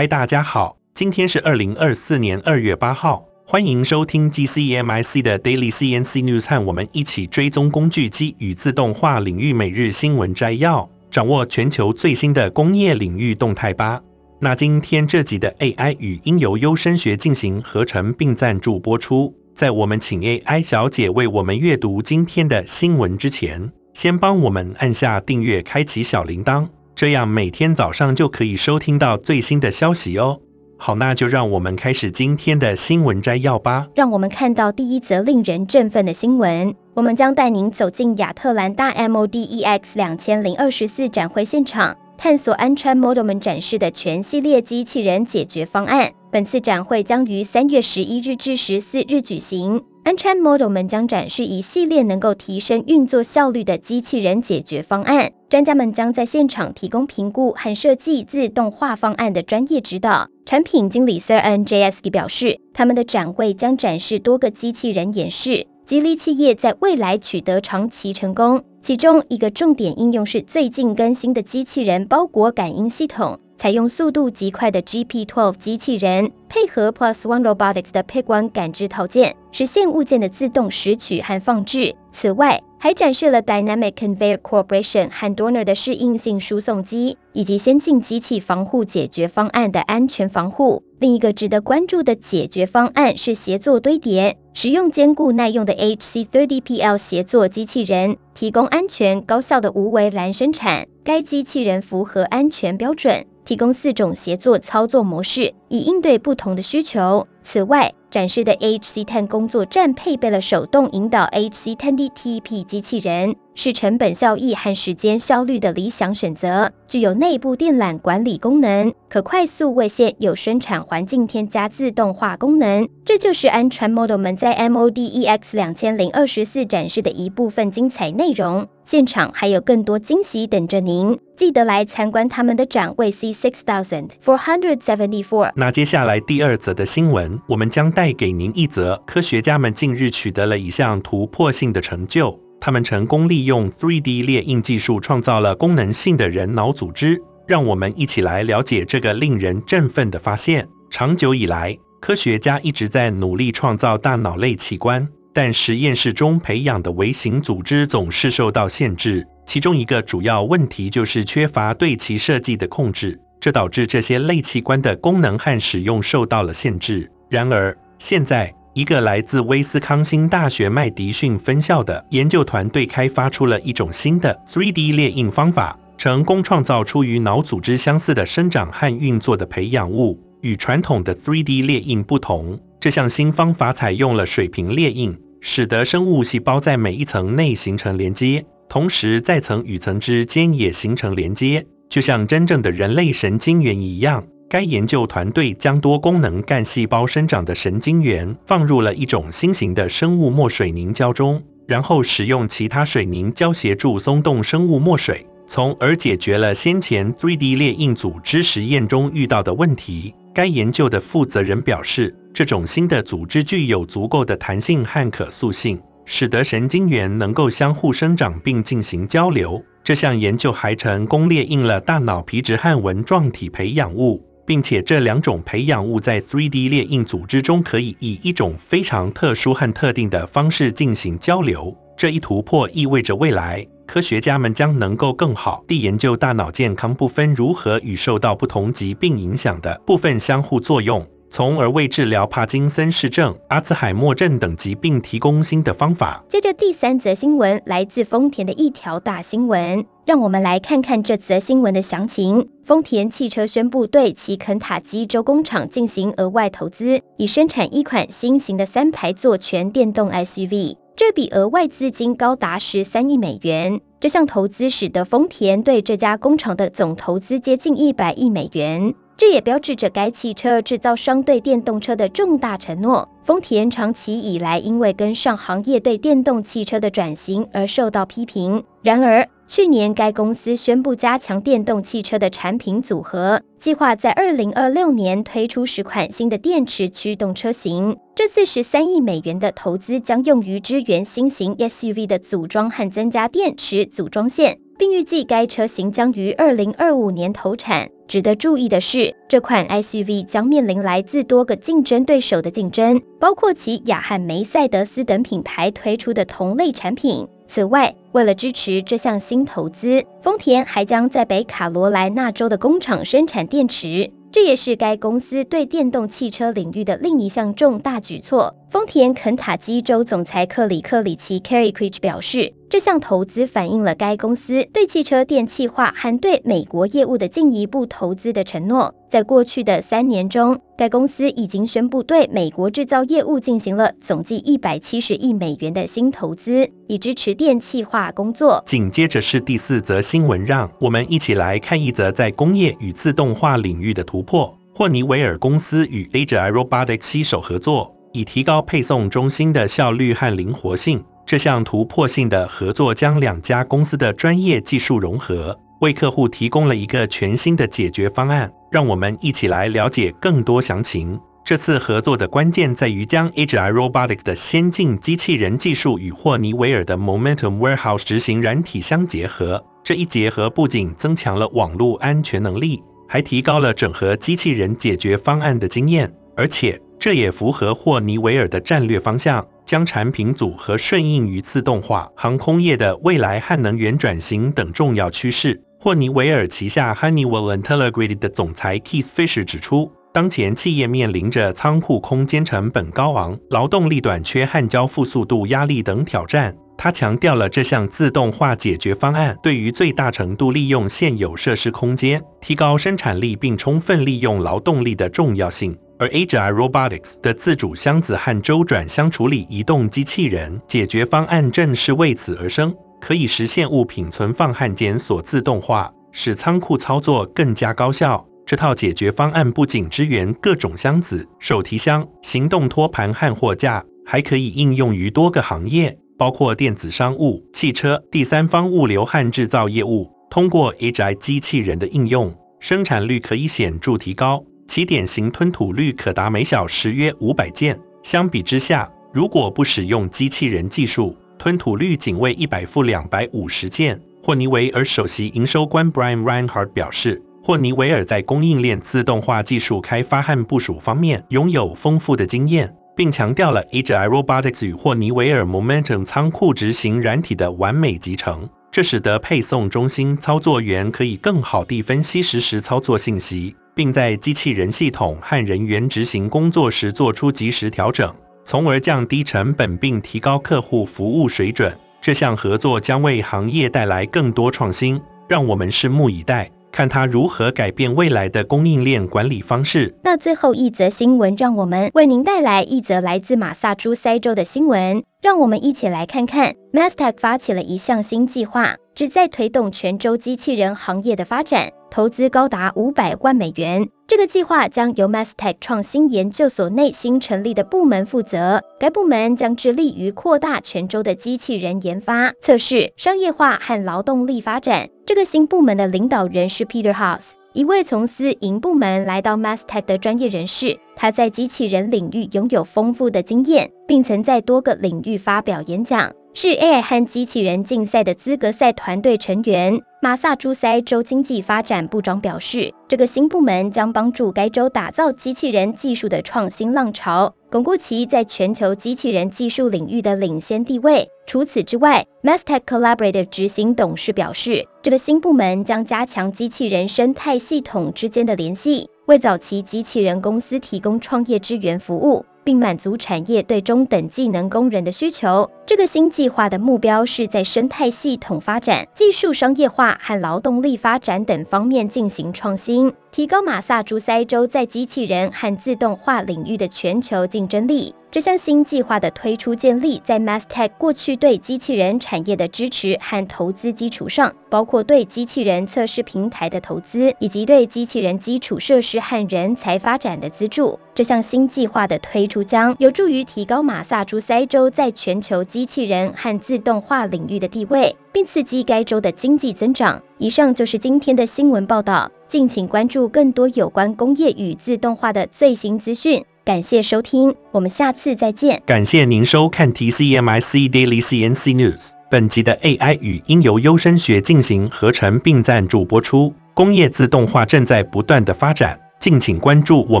嗨，大家好，今天是二零二四年二月八号，欢迎收听 GCMIC 的 Daily CNC News，和我们一起追踪工具机与自动化领域每日新闻摘要，掌握全球最新的工业领域动态吧。那今天这集的 AI 语音由优声学进行合成并赞助播出。在我们请 AI 小姐为我们阅读今天的新闻之前，先帮我们按下订阅，开启小铃铛。这样每天早上就可以收听到最新的消息哦。好，那就让我们开始今天的新闻摘要吧。让我们看到第一则令人振奋的新闻。我们将带您走进亚特兰大 MODEX 2024展会现场，探索安川 Model 们展示的全系列机器人解决方案。本次展会将于三月十一日至十四日举行。安川 Model 们将展示一系列能够提升运作效率的机器人解决方案。专家们将在现场提供评估和设计自动化方案的专业指导。产品经理 Sir NJSK 表示，他们的展会将展示多个机器人演示，激励企业在未来取得长期成功。其中一个重点应用是最近更新的机器人包裹感应系统。采用速度极快的 GP12 机器人，配合 Plus One Robotics 的 Pick One 感知套件，实现物件的自动拾取和放置。此外，还展示了 Dynamic Conveyor Corporation 和 Dorner 的适应性输送机，以及先进机器防护解决方案的安全防护。另一个值得关注的解决方案是协作堆叠，使用坚固耐用的 HC30PL 协作机器人，提供安全高效的无围栏生产。该机器人符合安全标准。提供四种协作操作模式，以应对不同的需求。此外，展示的 HC10 工作站配备了手动引导 HC10DTP 机器人，是成本效益和时间效率的理想选择。具有内部电缆管理功能，可快速为现有生产环境添加自动化功能。这就是安川 Model 们在 MODEX 2024展示的一部分精彩内容。现场还有更多惊喜等着您，记得来参观他们的展位 C6474。那接下来第二则的新闻，我们将带给您一则科学家们近日取得了一项突破性的成就，他们成功利用 3D 列印技术创造了功能性的人脑组织。让我们一起来了解这个令人振奋的发现。长久以来，科学家一直在努力创造大脑类器官。但实验室中培养的微型组织总是受到限制，其中一个主要问题就是缺乏对其设计的控制，这导致这些类器官的功能和使用受到了限制。然而，现在一个来自威斯康星大学麦迪逊分校的研究团队开发出了一种新的 3D 列印方法，成功创造出与脑组织相似的生长和运作的培养物。与传统的 3D 列印不同，这项新方法采用了水平列印，使得生物细胞在每一层内形成连接，同时在层与层之间也形成连接，就像真正的人类神经元一样。该研究团队将多功能干细胞生长的神经元放入了一种新型的生物墨水凝胶中，然后使用其他水凝胶协助松动生物墨水，从而解决了先前 3D 列印组织实验中遇到的问题。该研究的负责人表示，这种新的组织具有足够的弹性和可塑性，使得神经元能够相互生长并进行交流。这项研究还成功列印了大脑皮质和纹状体培养物，并且这两种培养物在 3D 列印组织中可以以一种非常特殊和特定的方式进行交流。这一突破意味着未来，科学家们将能够更好地研究大脑健康部分如何与受到不同疾病影响的部分相互作用，从而为治疗帕金森氏症、阿兹海默症等疾病提供新的方法。接着第三则新闻来自丰田的一条大新闻，让我们来看看这则新闻的详情。丰田汽车宣布对其肯塔基州工厂进行额外投资，以生产一款新型的三排座全电动 SUV。这笔额外资金高达十三亿美元。这项投资使得丰田对这家工厂的总投资接近一百亿美元。这也标志着该汽车制造商对电动车的重大承诺。丰田长期以来因为跟上行业对电动汽车的转型而受到批评。然而，去年该公司宣布加强电动汽车的产品组合，计划在二零二六年推出十款新的电池驱动车型。这次十三亿美元的投资将用于支援新型 SUV 的组装和增加电池组装线。并预计该车型将于二零二五年投产。值得注意的是，这款 SUV 将面临来自多个竞争对手的竞争，包括其雅汉梅赛德斯等品牌推出的同类产品。此外，为了支持这项新投资，丰田还将在北卡罗来纳州的工厂生产电池。这也是该公司对电动汽车领域的另一项重大举措。丰田肯塔基州总裁克里克里奇 （Kerry Creech） 表示，这项投资反映了该公司对汽车电气化和对美国业务的进一步投资的承诺。在过去的三年中，该公司已经宣布对美国制造业务进行了总计一百七十亿美元的新投资，以支持电气化工作。紧接着是第四则新闻，让我们一起来看一则在工业与自动化领域的突破。霍尼韦尔公司与 AGI Robotics 携手合作，以提高配送中心的效率和灵活性。这项突破性的合作将两家公司的专业技术融合，为客户提供了一个全新的解决方案。让我们一起来了解更多详情。这次合作的关键在于将 AGI Robotics 的先进机器人技术与霍尼韦尔的 Momentum Warehouse 执行软体相结合。这一结合不仅增强了网络安全能力，还提高了整合机器人解决方案的经验，而且这也符合霍尼韦尔的战略方向，将产品组合顺应于自动化、航空业的未来和能源转型等重要趋势。霍尼韦尔旗下 Honeywell Intelligrated 的总裁 Keith Fisher 指出，当前企业面临着仓库空间成本高昂、劳动力短缺和交付速度压力等挑战。他强调了这项自动化解决方案对于最大程度利用现有设施空间、提高生产力并充分利用劳动力的重要性。而 AGI Robotics 的自主箱子和周转箱处理移动机器人解决方案正是为此而生，可以实现物品存放和检索自动化，使仓库操作更加高效。这套解决方案不仅支援各种箱子、手提箱、行动托盘和货架，还可以应用于多个行业。包括电子商务、汽车、第三方物流和制造业务。通过 AI 机器人的应用，生产率可以显著提高，其典型吞吐率可达每小时约五百件。相比之下，如果不使用机器人技术，吞吐率仅为一百负两百五十件。霍尼韦尔首席营收官 Brian Reinhardt 表示，霍尼韦尔在供应链自动化技术开发和部署方面拥有丰富的经验。并强调了 AGI Robotics 与霍尼韦尔 Momentum 仓库执行软体的完美集成，这使得配送中心操作员可以更好地分析实时操作信息，并在机器人系统和人员执行工作时做出及时调整，从而降低成本并提高客户服务水准。这项合作将为行业带来更多创新，让我们拭目以待。看它如何改变未来的供应链管理方式。那最后一则新闻，让我们为您带来一则来自马萨诸塞州的新闻。让我们一起来看看，Mastec 发起了一项新计划，旨在推动全州机器人行业的发展，投资高达五百万美元。这个计划将由 Mastech 创新研究所内新成立的部门负责，该部门将致力于扩大全州的机器人研发、测试、商业化和劳动力发展。这个新部门的领导人是 Peter House，一位从私营部门来到 Mastech 的专业人士。他在机器人领域拥有丰富的经验，并曾在多个领域发表演讲，是 AI 和机器人竞赛的资格赛团队成员。马萨诸塞州经济发展部长表示，这个新部门将帮助该州打造机器人技术的创新浪潮，巩固其在全球机器人技术领域的领先地位。除此之外 m a s t e c Collaborative 执行董事表示，这个新部门将加强机器人生态系统之间的联系，为早期机器人公司提供创业支援服务。并满足产业对中等技能工人的需求。这个新计划的目标是在生态系统发展、技术商业化和劳动力发展等方面进行创新，提高马萨诸塞州在机器人和自动化领域的全球竞争力。这项新计划的推出建立在 Mastech 过去对机器人产业的支持和投资基础上，包括对机器人测试平台的投资，以及对机器人基础设施和人才发展的资助。这项新计划的推出将有助于提高马萨诸塞州在全球机器人和自动化领域的地位，并刺激该州的经济增长。以上就是今天的新闻报道，敬请关注更多有关工业与自动化的最新资讯。感谢收听，我们下次再见。感谢您收看 TCMIC Daily CNC News。本集的 AI 语音由优声学进行合成并赞助播出。工业自动化正在不断的发展，敬请关注我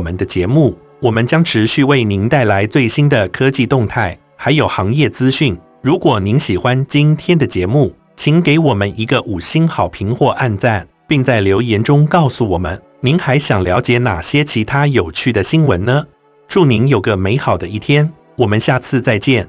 们的节目，我们将持续为您带来最新的科技动态，还有行业资讯。如果您喜欢今天的节目，请给我们一个五星好评或按赞，并在留言中告诉我们，您还想了解哪些其他有趣的新闻呢？祝您有个美好的一天，我们下次再见。